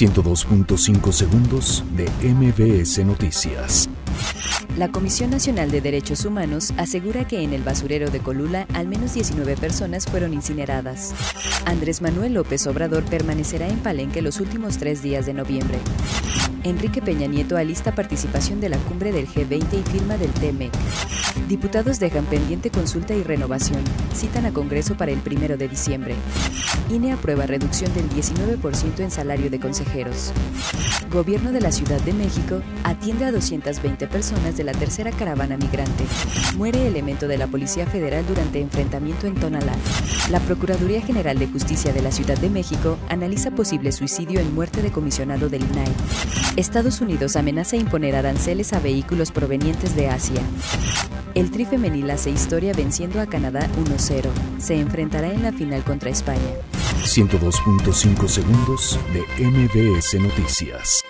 102.5 segundos de MBS Noticias. La Comisión Nacional de Derechos Humanos asegura que en el basurero de Colula al menos 19 personas fueron incineradas. Andrés Manuel López Obrador permanecerá en Palenque los últimos tres días de noviembre. Enrique Peña Nieto alista participación de la cumbre del G20 y firma del TMEC. Diputados dejan pendiente consulta y renovación. Citan a Congreso para el primero de diciembre. INE aprueba reducción del 19% en salario de consejeros. Gobierno de la Ciudad de México atiende a 220 personas de la tercera caravana migrante. Muere elemento de la Policía Federal durante enfrentamiento en Tonalá. La Procuraduría General de Justicia de la Ciudad de México analiza posible suicidio en muerte de comisionado del INAI. Estados Unidos amenaza imponer aranceles a vehículos provenientes de Asia. El Tri Femenil hace historia venciendo a Canadá 1-0. Se enfrentará en la final contra España. 102.5 segundos de MBS Noticias.